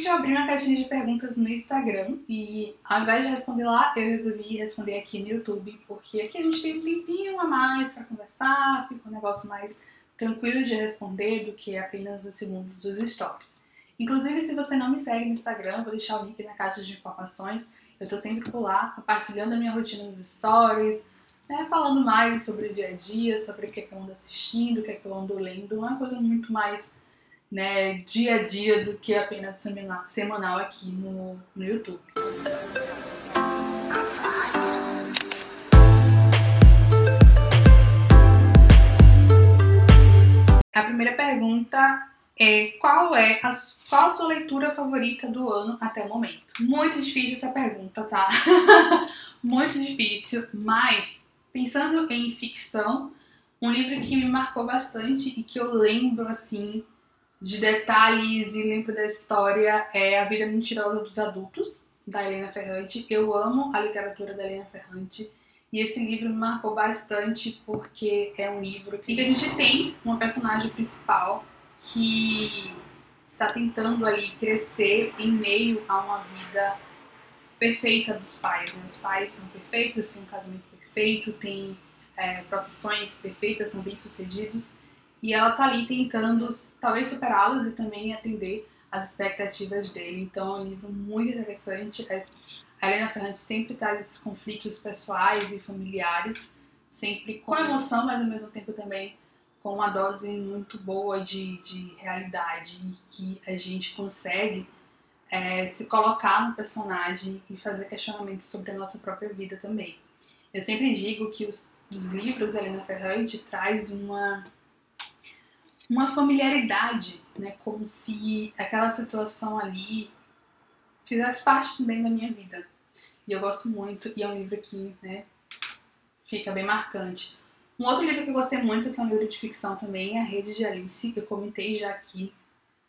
Recentemente eu abri uma caixinha de perguntas no Instagram e ao invés de responder lá, eu resolvi responder aqui no YouTube, porque aqui a gente tem um tempinho a mais para conversar, fica um negócio mais tranquilo de responder do que apenas os segundos dos stories. Inclusive, se você não me segue no Instagram, vou deixar o link na caixa de informações. Eu tô sempre por lá, compartilhando a minha rotina nos stories, né, falando mais sobre o dia a dia, sobre o que, é que eu ando assistindo, o que, é que eu ando lendo, uma coisa muito mais né, dia a dia do que apenas semanal aqui no, no YouTube. A primeira pergunta é qual é a, qual a sua leitura favorita do ano até o momento? Muito difícil essa pergunta, tá? Muito difícil, mas pensando em ficção, um livro que me marcou bastante e que eu lembro assim de detalhes e lembro da história é A Vida Mentirosa dos Adultos, da Helena Ferrante. Eu amo a literatura da Helena Ferrante e esse livro me marcou bastante porque é um livro que a gente tem uma personagem principal que está tentando ali crescer em meio a uma vida perfeita dos pais. Né? Os pais são perfeitos, têm um casamento perfeito, têm é, profissões perfeitas, são bem-sucedidos e ela tá ali tentando talvez superá-las e também atender as expectativas dele. Então é um livro muito interessante. A Helena Ferrante sempre traz esses conflitos pessoais e familiares, sempre com emoção, mas ao mesmo tempo também com uma dose muito boa de, de realidade e que a gente consegue é, se colocar no personagem e fazer questionamentos sobre a nossa própria vida também. Eu sempre digo que os, os livros da Helena Ferrante traz uma uma familiaridade, né? Como se aquela situação ali fizesse parte também da minha vida. E eu gosto muito, e é um livro que, né, fica bem marcante. Um outro livro que eu gostei muito, que é um livro de ficção também, é A Rede de Alice, que eu comentei já aqui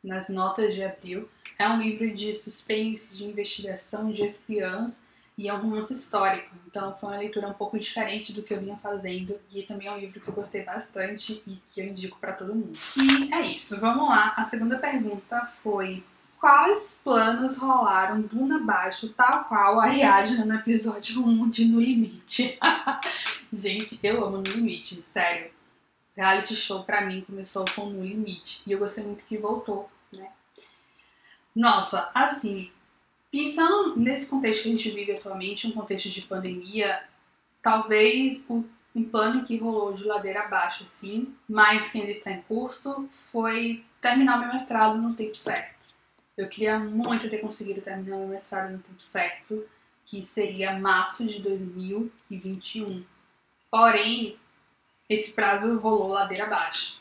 nas notas de abril. É um livro de suspense, de investigação, de espiãs, e é um romance histórico. Então foi uma leitura um pouco diferente do que eu vinha fazendo e também é um livro que eu gostei bastante e que eu indico para todo mundo. E é isso, vamos lá. A segunda pergunta foi quais planos rolaram Duna abaixo, tal qual a Ariadna no episódio 1 de No Limite? Gente, eu amo No Limite, sério. Reality show pra mim começou com No Limite e eu gostei muito que voltou, né? Nossa, assim, Pensando nesse contexto que a gente vive atualmente, um contexto de pandemia, talvez o um plano que rolou de ladeira abaixo, assim, mas que ainda está em curso, foi terminar meu mestrado no tempo certo. Eu queria muito ter conseguido terminar meu mestrado no tempo certo, que seria março de 2021. Porém, esse prazo rolou ladeira abaixo.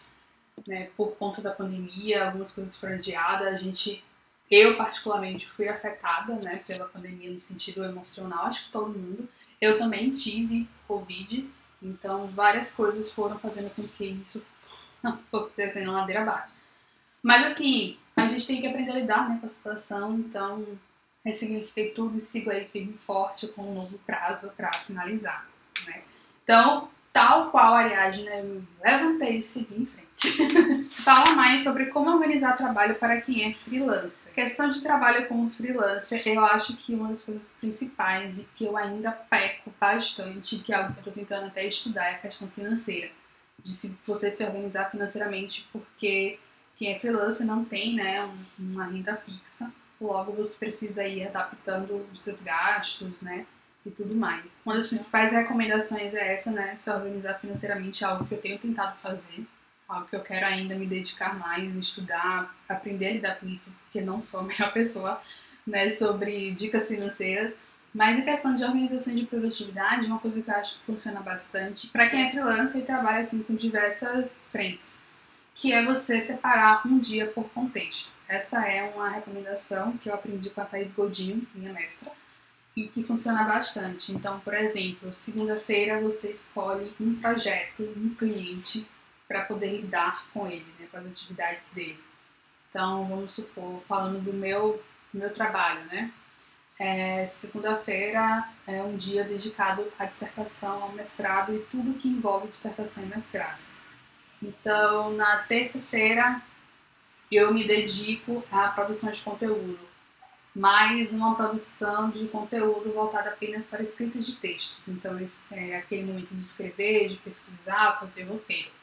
Né? Por conta da pandemia, algumas coisas foram adiadas, a gente eu, particularmente, fui afetada né, pela pandemia no sentido emocional, acho que todo mundo. Eu também tive Covid, então várias coisas foram fazendo com que isso fosse descendo ladeira abaixo. Mas assim, a gente tem que aprender a lidar né, com a situação, então ressignifiquei tudo e sigo aí firme e forte com um novo prazo para finalizar. Né? Então, tal qual a Ariadne, eu levantei e segui em frente. Fala mais sobre como organizar trabalho para quem é freelancer. Questão de trabalho como freelancer, eu acho que uma das coisas principais e que eu ainda peco bastante, que é algo que eu estou tentando até estudar, é a questão financeira. De se você se organizar financeiramente, porque quem é freelancer não tem né, uma renda fixa, logo você precisa ir adaptando os seus gastos, né? E tudo mais. Uma das principais recomendações é essa, né? Se organizar financeiramente, é algo que eu tenho tentado fazer algo que eu quero ainda me dedicar mais, estudar, aprender a lidar com isso, porque não sou a melhor pessoa né, sobre dicas financeiras. Mas em questão de organização de produtividade, uma coisa que eu acho que funciona bastante para quem é freelancer e trabalha assim com diversas frentes, que é você separar um dia por contexto. Essa é uma recomendação que eu aprendi com a Thais Godinho, minha mestra, e que funciona bastante. Então, por exemplo, segunda-feira você escolhe um projeto, um cliente para poder lidar com ele, né, com as atividades dele. Então, vamos supor, falando do meu, meu trabalho, né? É, Segunda-feira é um dia dedicado à dissertação, ao mestrado e tudo que envolve dissertação e mestrado. Então, na terça-feira, eu me dedico à produção de conteúdo. mas uma produção de conteúdo voltada apenas para escrita de textos. Então, é aquele momento de escrever, de pesquisar, fazer roteiro.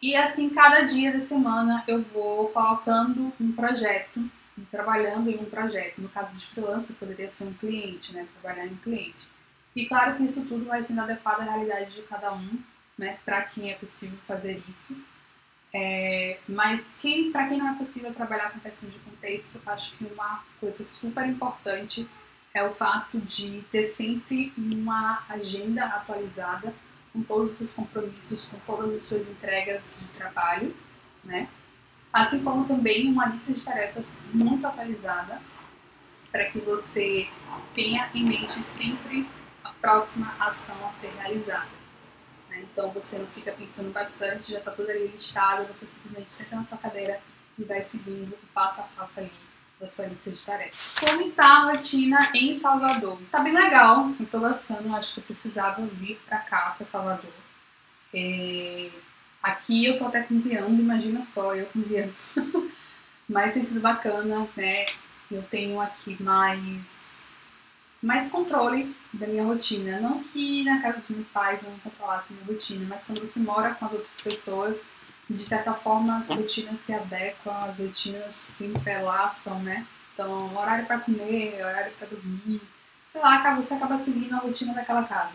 E assim, cada dia da semana eu vou colocando um projeto, trabalhando em um projeto. No caso de freelancer, poderia ser um cliente, né? Trabalhar em um cliente. E claro que isso tudo vai sendo adequado à realidade de cada um, né? Para quem é possível fazer isso. É, mas quem, para quem não é possível trabalhar com questão de contexto, acho que uma coisa super importante é o fato de ter sempre uma agenda atualizada com todos os seus compromissos, com todas as suas entregas de trabalho, né? Assim como também uma lista de tarefas muito atualizada para que você tenha em mente sempre a próxima ação a ser realizada. Né? Então você não fica pensando bastante, já está tudo ali listado, você simplesmente senta na sua cadeira e vai seguindo o passo a passo ali da sua lista de tarefas. Como está a rotina em Salvador? Tá bem legal, eu tô gostando, acho que eu precisava vir pra cá, pra Salvador. É... Aqui eu tô até cozinhando, imagina só, eu cozinhando. Mas tem sido bacana, né? Eu tenho aqui mais mais controle da minha rotina. Não que na casa dos meus pais eu não controlasse minha rotina, mas quando você mora com as outras pessoas, de certa forma as rotinas se adequam, as rotinas se entrelaçam, né? Então, horário para comer, horário para dormir, sei lá, você acaba seguindo a rotina daquela casa.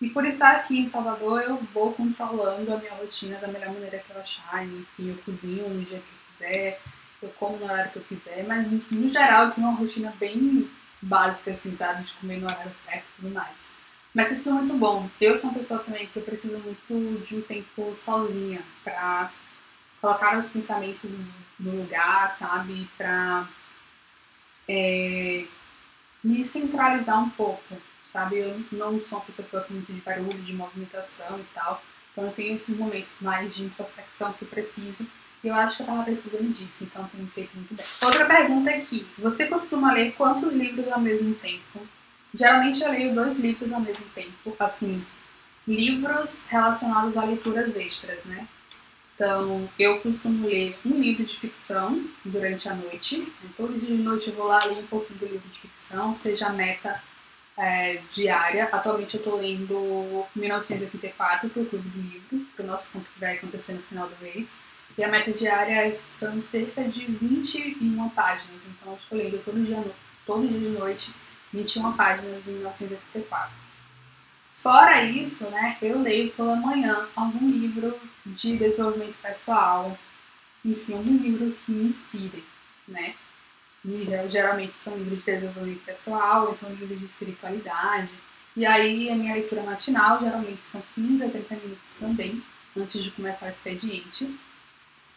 E por estar aqui em Salvador, eu vou controlando a minha rotina da melhor maneira que eu achar. Enfim, eu cozinho no dia que eu quiser, eu como no horário que eu quiser, mas no geral eu tenho uma rotina bem básica, assim, sabe? De comer no horário certo e tudo mais. Mas isso é muito bom. Eu sou uma pessoa também que eu preciso muito de um tempo sozinha pra colocar os pensamentos no lugar, sabe? Pra é, me centralizar um pouco, sabe? Eu não sou uma pessoa que gosta muito de barulho, de movimentação e tal. Então eu tenho esses momentos mais de introspecção que eu preciso. E eu acho que eu tava precisando disso, então tem feito muito bem. Outra pergunta aqui. Você costuma ler quantos livros ao mesmo tempo? Geralmente eu leio dois livros ao mesmo tempo, assim, livros relacionados a leituras extras, né? Então, eu costumo ler um livro de ficção durante a noite. Todo dia de noite eu vou lá ler um pouquinho do livro de ficção, seja meta é, diária. Atualmente eu estou lendo 1984, que é o Clube do Livro, para o nosso conto que vai acontecer no final do mês. E a meta diária são cerca de 21 páginas. Então, eu estou lendo todo dia, todo dia de noite 21 páginas de 1984. Fora isso, né, eu leio toda manhã algum livro de desenvolvimento pessoal, enfim, algum livro que me inspire, né? E, geralmente são livros de desenvolvimento pessoal, então livros de espiritualidade. E aí a minha leitura matinal geralmente são 15 a 30 minutos também, antes de começar o expediente.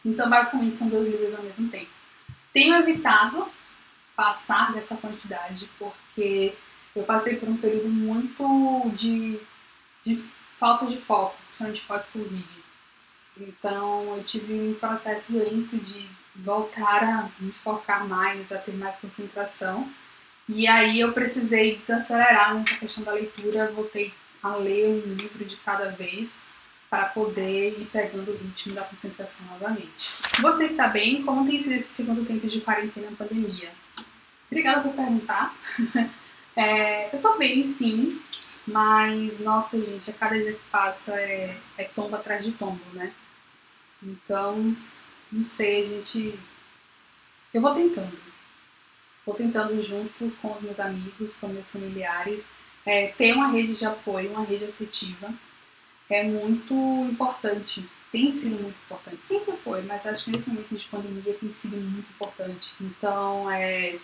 Então basicamente são dois livros ao mesmo tempo. Tenho evitado passar dessa quantidade, porque eu passei por um período muito de, de falta de foco, principalmente pós-Covid. Então eu tive um processo lento de voltar a me focar mais, a ter mais concentração. E aí eu precisei desacelerar nessa questão da leitura, voltei a ler um livro de cada vez para poder ir pegando o ritmo da concentração novamente. Você está bem? Como tem sido esse segundo tempo de quarentena na pandemia? Obrigada por perguntar. É, eu tô bem, sim, mas, nossa, gente, a cada dia que passa é, é tombo atrás de tombo, né? Então, não sei, a gente. Eu vou tentando. Vou tentando junto com os meus amigos, com meus familiares, é, ter uma rede de apoio, uma rede afetiva. É muito importante. Tem sido muito importante. Sempre foi, mas acho que nesse momento de pandemia tem sido muito importante. Então, é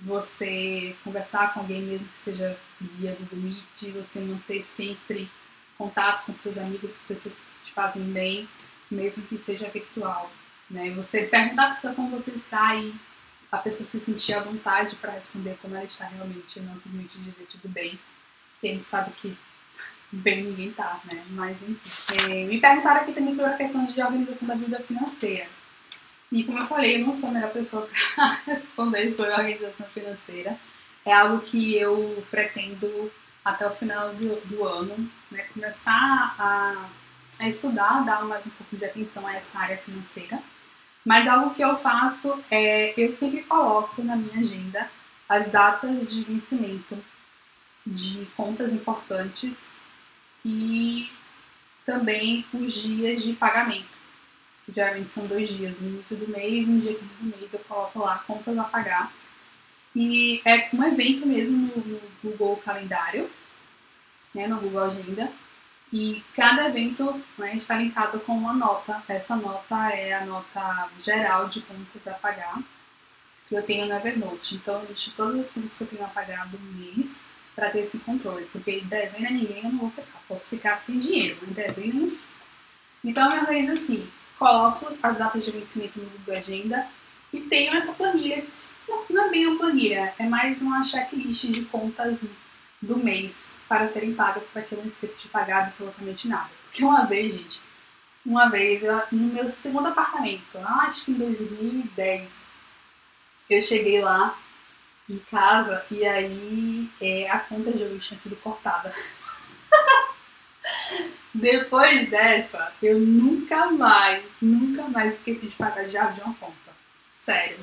você conversar com alguém, mesmo que seja via Google Meet, você manter sempre contato com seus amigos, com pessoas que te fazem bem, mesmo que seja virtual. Né? Você perguntar a pessoa como você está e a pessoa se sentir à vontade para responder como ela está realmente, não simplesmente dizer tudo bem, porque a gente sabe que bem ninguém tá, né? Mas enfim. É, me perguntaram aqui também sobre a questão de organização da vida financeira. E como eu falei, eu não sou a melhor pessoa para responder sobre organização financeira. É algo que eu pretendo até o final do, do ano, né, começar a, a estudar, dar mais um pouco de atenção a essa área financeira. Mas algo que eu faço é eu sempre coloco na minha agenda as datas de vencimento de contas importantes e também os dias de pagamento. Geralmente são dois dias, no início do mês e no dia 15 do mês eu coloco lá contas a pagar. E é um evento mesmo no, no Google Calendário, né, no Google Agenda. E cada evento né, está linkado com uma nota. Essa nota é a nota geral de contas a pagar que eu tenho no Evernote. Então eu lixo todas as contas que eu tenho a pagar do mês para ter esse controle. Porque devendo a ninguém eu não vou ficar. Posso ficar sem dinheiro, mas devendo. Então eu organizo assim coloco as datas de vencimento no Google Agenda e tenho essa planilha. Não é bem uma planilha, é mais uma checklist de contas do mês para serem pagas para que eu não esqueça de pagar absolutamente nada. Porque uma vez, gente, uma vez, no meu segundo apartamento, acho que em 2010, eu cheguei lá em casa e aí é, a conta de luz tinha sido cortada. Depois dessa, eu nunca mais, nunca mais esqueci de pagar de uma conta. Sério.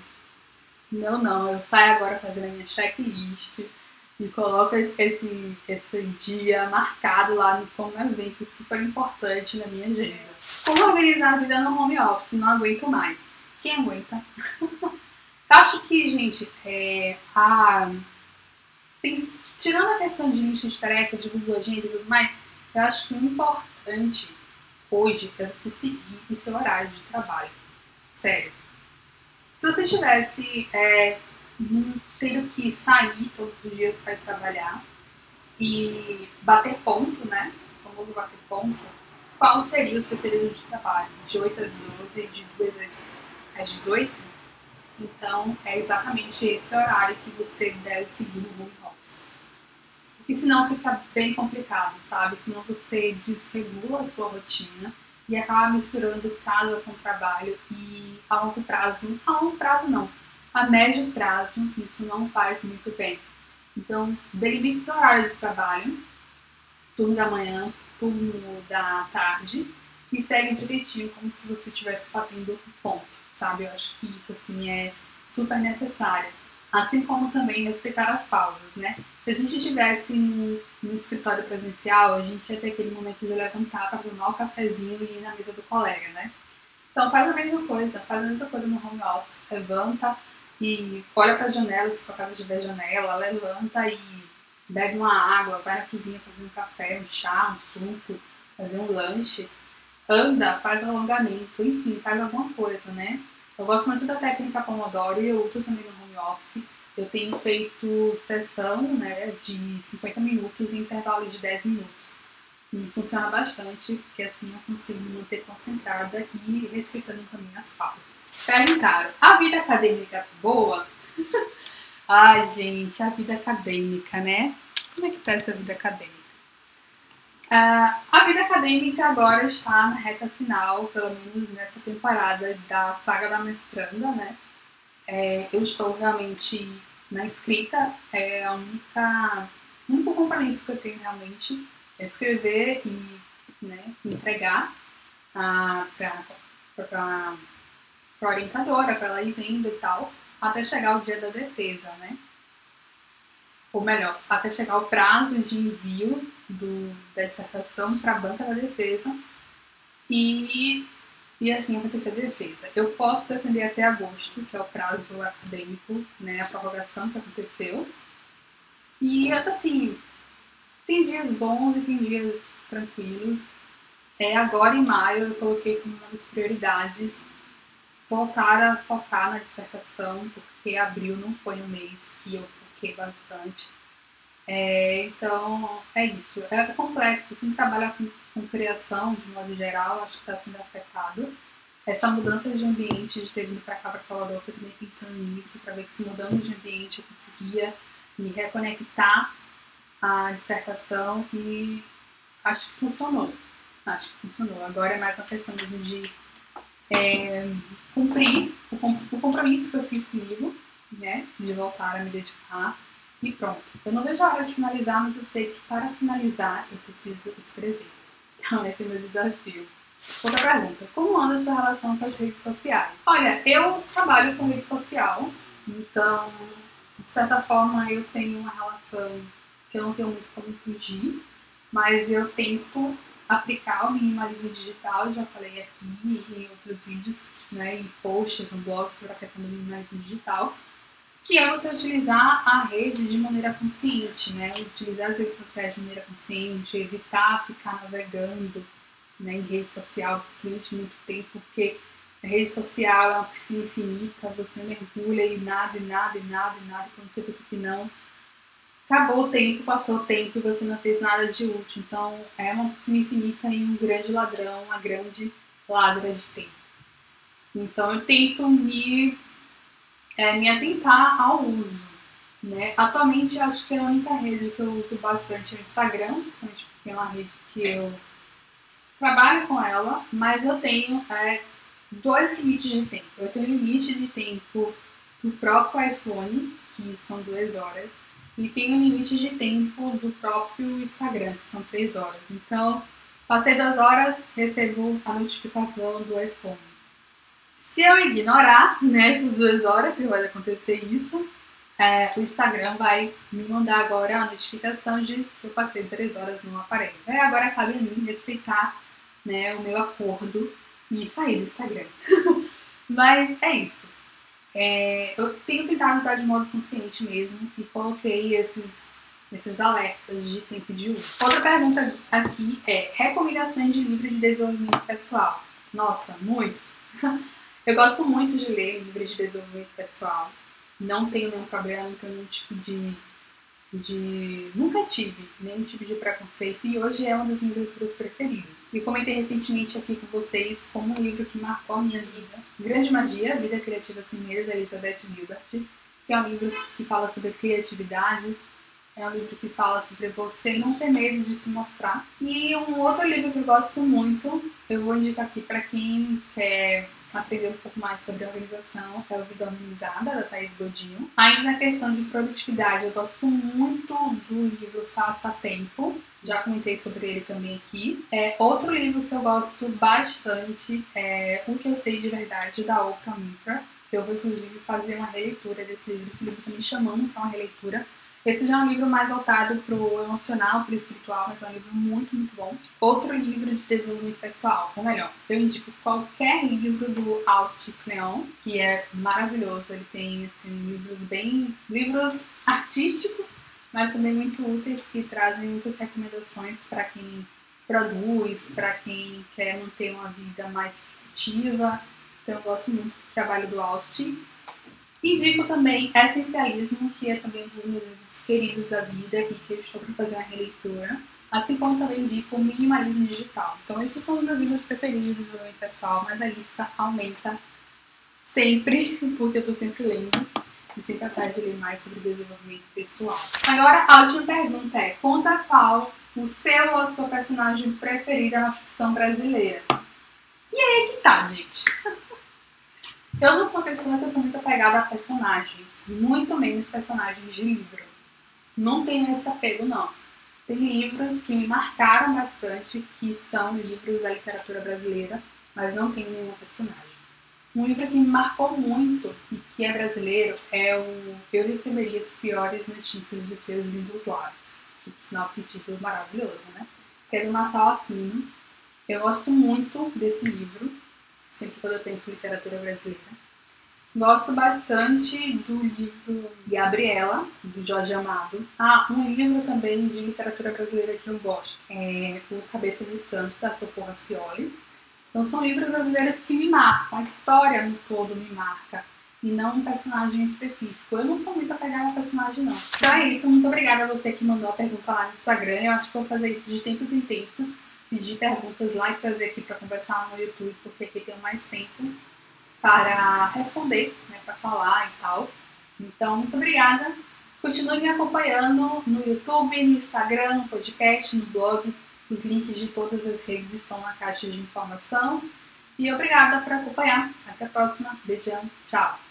Não, não. Eu saio agora fazendo a minha checklist e coloco esse, esse, esse dia marcado lá como um evento super importante na minha agenda. Como organizar a vida no home office? Não aguento mais. Quem aguenta? Acho que, gente, é, a, tirando a questão de lista de tarefas, de Google Agenda e tudo mais, eu acho que o importante hoje é você seguir o seu horário de trabalho. Sério. Se você tivesse é, tendo que sair todos os dias para trabalhar e bater ponto, né? O famoso bater ponto, qual seria o seu período de trabalho? De 8 às 12, de 2 às 18? Então, é exatamente esse horário que você deve seguir no home porque senão fica bem complicado, sabe? Senão você desregula a sua rotina e acaba misturando casa com trabalho e a longo prazo, a longo prazo não, a médio prazo isso não faz muito bem. Então, delimite seu horário de trabalho, turno da manhã, turno da tarde e segue direitinho como se você estivesse batendo ponto, sabe? Eu acho que isso assim é super necessário. Assim como também respeitar as pausas, né? Se a gente estivesse no, no, escritório presencial, a gente ia ter aquele momento de levantar para tomar o cafezinho e ir na mesa do colega, né? Então faz a mesma coisa, faz a mesma coisa no home office. Levanta e olha para a janela, se sua casa tiver janela, levanta e bebe uma água, vai na cozinha fazer um café, um chá, um suco, fazer um lanche. Anda, faz alongamento, enfim, faz alguma coisa, né? Eu gosto muito da técnica Pomodoro e eu uso também no home office. Eu tenho feito sessão né, de 50 minutos e intervalo de 10 minutos. E funciona bastante, porque assim eu consigo me manter concentrada e respeitando também as pausas. Perguntaram, a vida acadêmica é boa? Ai, gente, a vida acadêmica, né? Como é que tá essa vida acadêmica? Uh, a vida acadêmica agora está na reta final, pelo menos nessa temporada da saga da mestranda, né? É, eu estou realmente na escrita, é a única, o único compromisso que eu tenho realmente é escrever e né, entregar para a orientadora, para ela ir vendo e tal, até chegar o dia da defesa, né? Ou melhor, até chegar o prazo de envio do, da dissertação para a banca da defesa e e assim acontecer a defesa. Eu posso defender até agosto, que é o prazo acadêmico, né, a prorrogação que aconteceu. E assim, tem dias bons e tem dias tranquilos. É, agora em maio eu coloquei como uma das prioridades voltar a focar na dissertação, porque abril não foi um mês que eu foquei bastante. É, então, é isso. É complexo. Quem trabalha com, com criação, de modo geral, acho que está sendo afetado. Essa mudança de ambiente, de ter vindo para cá, para Salvador, eu também pensando nisso, para ver que se mudando de ambiente eu conseguia me reconectar à dissertação e acho que funcionou. Acho que funcionou. Agora é mais uma questão de é, cumprir o, o compromisso que eu fiz comigo, né, de voltar a me dedicar e pronto. Eu não vejo a hora de finalizar, mas eu sei que para finalizar eu preciso escrever. Então esse é o meu desafio. Outra pergunta: Como anda a sua relação com as redes sociais? Olha, eu trabalho com rede social, então, de certa forma, eu tenho uma relação que eu não tenho muito como fugir, mas eu tento aplicar o minimalismo digital, já falei aqui em outros vídeos, né, em posts no blog sobre a questão do minimalismo digital, que é você utilizar a rede de maneira consciente, né, utilizar as redes sociais de maneira consciente, evitar ficar navegando né, em rede social durante muito tempo, porque a rede social é uma piscina infinita, você mergulha e nada, e nada, e nada, e nada, quando você pensa que não, acabou o tempo, passou o tempo e você não fez nada de útil. Então é uma piscina infinita e um grande ladrão, uma grande ladra de tempo. Então eu tento me, é, me atentar ao uso. Né? Atualmente eu acho que a única rede que eu uso bastante é o Instagram, porque é uma rede que eu trabalho com ela, mas eu tenho é, dois limites de tempo. Eu tenho limite de tempo do próprio iPhone, que são duas horas, e um limite de tempo do próprio Instagram, que são três horas. Então, passei duas horas, recebo a notificação do iPhone. Se eu ignorar nessas duas horas, que vai acontecer isso, é, o Instagram vai me mandar agora a notificação de que eu passei três horas no aparelho. É, agora cabe a mim respeitar né, o meu acordo e sair do Instagram. Mas é isso. É, eu tenho tentado usar de modo consciente mesmo e coloquei esses, esses alertas de tempo de uso. Outra pergunta aqui é: recomendações de livros de desenvolvimento pessoal? Nossa, muitos. Eu gosto muito de ler livros de desenvolvimento pessoal. Não tenho nenhum problema, não tenho nenhum tipo de, de. Nunca tive nenhum tipo de preconceito e hoje é uma das minhas leituras preferidas. E comentei recentemente aqui com vocês como um livro que marcou a minha vida. Grande Magia, Vida Criativa Sem Medo, da Elizabeth Gilbert, que é um livro que fala sobre criatividade, é um livro que fala sobre você não ter medo de se mostrar. E um outro livro que eu gosto muito, eu vou indicar aqui para quem quer aprender um pouco mais sobre organização, é o Vida Organizada, da Thaís Godinho. Ainda na questão de produtividade, eu gosto muito do livro Faça Tempo, já comentei sobre ele também aqui. É, outro livro que eu gosto bastante é O Que Eu Sei de Verdade, da Oprah Winfrey. Eu vou, inclusive, fazer uma releitura desse livro. Esse livro está me chamando para uma releitura. Esse já é um livro mais voltado para o emocional, para o espiritual, mas é um livro muito, muito bom. Outro livro de desenvolvimento pessoal, ou melhor, eu indico qualquer livro do Austin Kleon, que é maravilhoso. Ele tem assim, livros bem. livros artísticos, mas também muito úteis que trazem muitas recomendações para quem produz, para quem quer manter uma vida mais ativa. Então eu gosto muito do trabalho do Austin. Indico também Essencialismo, que é também um dos meus livros queridos da vida e que eu estou para fazer uma releitura. Assim como também indico Minimalismo Digital. Então esses são os meus livros preferidos de desenvolvimento pessoal, mas a lista aumenta sempre, porque eu estou sempre lendo e sempre atrás de ler mais sobre desenvolvimento pessoal. Agora, a última pergunta é: conta qual o seu ou a sua personagem preferida na ficção brasileira? E aí é que tá, gente. Eu não sou pessoa que sou muito apegada a personagens, muito menos personagens de livro. Não tenho esse apego, não. Tem livros que me marcaram bastante, que são livros da literatura brasileira, mas não tenho nenhuma personagem. Um livro que me marcou muito e que é brasileiro é o Eu Receberia as Piores Notícias dos Seus Lindos Lábios, que por sinal que título maravilhoso, né? Que é do Nassau Aquino. Eu gosto muito desse livro, sempre quando eu penso em literatura brasileira. Gosto bastante do livro Gabriela, do Jorge Amado. Ah, um livro também de literatura brasileira que eu gosto é O Cabeça de Santo, da Socorro Cioli então são livros brasileiros que me marcam, a história no todo me marca e não um personagem específico. Eu não sou muito apegada a personagem, não. Então é isso, muito obrigada a você que mandou a pergunta lá no Instagram. Eu acho que vou fazer isso de tempos em tempos, pedir perguntas lá e trazer aqui para conversar no YouTube, porque aqui tenho mais tempo para responder, né, para falar e tal. Então, muito obrigada. Continue me acompanhando no YouTube, no Instagram, no podcast, no blog. Os links de todas as redes estão na caixa de informação. E obrigada por acompanhar. Até a próxima. Beijão. Tchau.